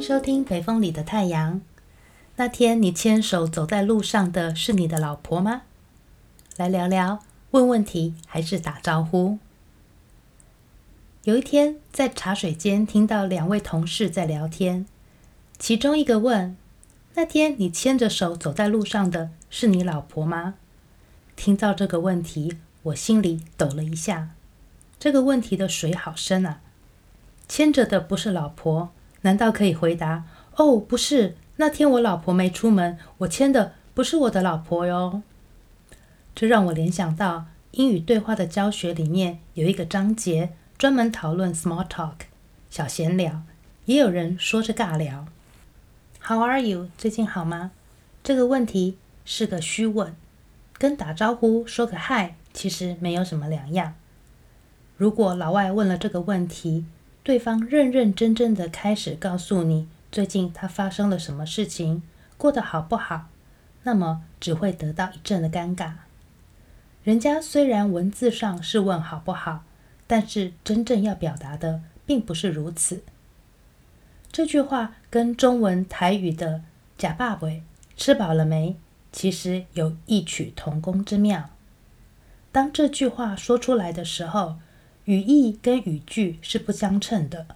收听《北风里的太阳》。那天你牵手走在路上的是你的老婆吗？来聊聊，问问题还是打招呼？有一天在茶水间听到两位同事在聊天，其中一个问：“那天你牵着手走在路上的是你老婆吗？”听到这个问题，我心里抖了一下。这个问题的水好深啊！牵着的不是老婆，难道可以回答：“哦，不是，那天我老婆没出门，我牵的不是我的老婆哟。”这让我联想到英语对话的教学里面有一个章节专门讨论 small talk 小闲聊，也有人说是尬聊。How are you？最近好吗？这个问题是个虚问，跟打招呼说个嗨其实没有什么两样。如果老外问了这个问题，对方认认真真的开始告诉你最近他发生了什么事情，过得好不好，那么只会得到一阵的尴尬。人家虽然文字上是问好不好，但是真正要表达的并不是如此。这句话跟中文台语的“呷饱未”吃饱了没，其实有异曲同工之妙。当这句话说出来的时候，语义跟语句是不相称的。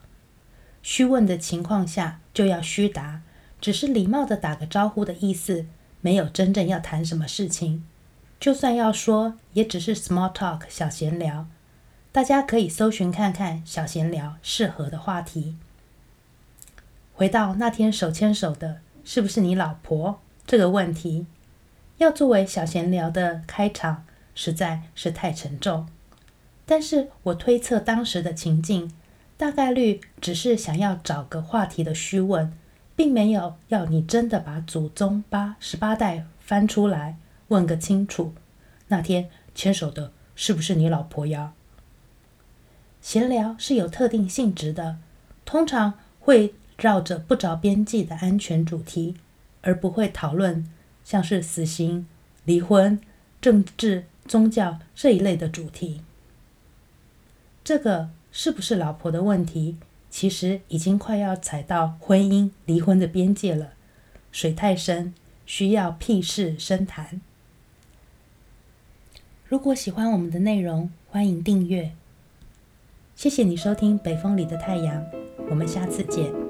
虚问的情况下就要虚答，只是礼貌的打个招呼的意思，没有真正要谈什么事情。就算要说，也只是 small talk 小闲聊。大家可以搜寻看看小闲聊适合的话题。回到那天手牵手的是不是你老婆这个问题，要作为小闲聊的开场，实在是太沉重。但是我推测当时的情境，大概率只是想要找个话题的虚问，并没有要你真的把祖宗八十八代翻出来问个清楚。那天牵手的是不是你老婆呀？闲聊是有特定性质的，通常会绕着不着边际的安全主题，而不会讨论像是死刑、离婚、政治、宗教这一类的主题。这个是不是老婆的问题，其实已经快要踩到婚姻、离婚的边界了，水太深，需要屁事深谈。如果喜欢我们的内容，欢迎订阅。谢谢你收听《北风里的太阳》，我们下次见。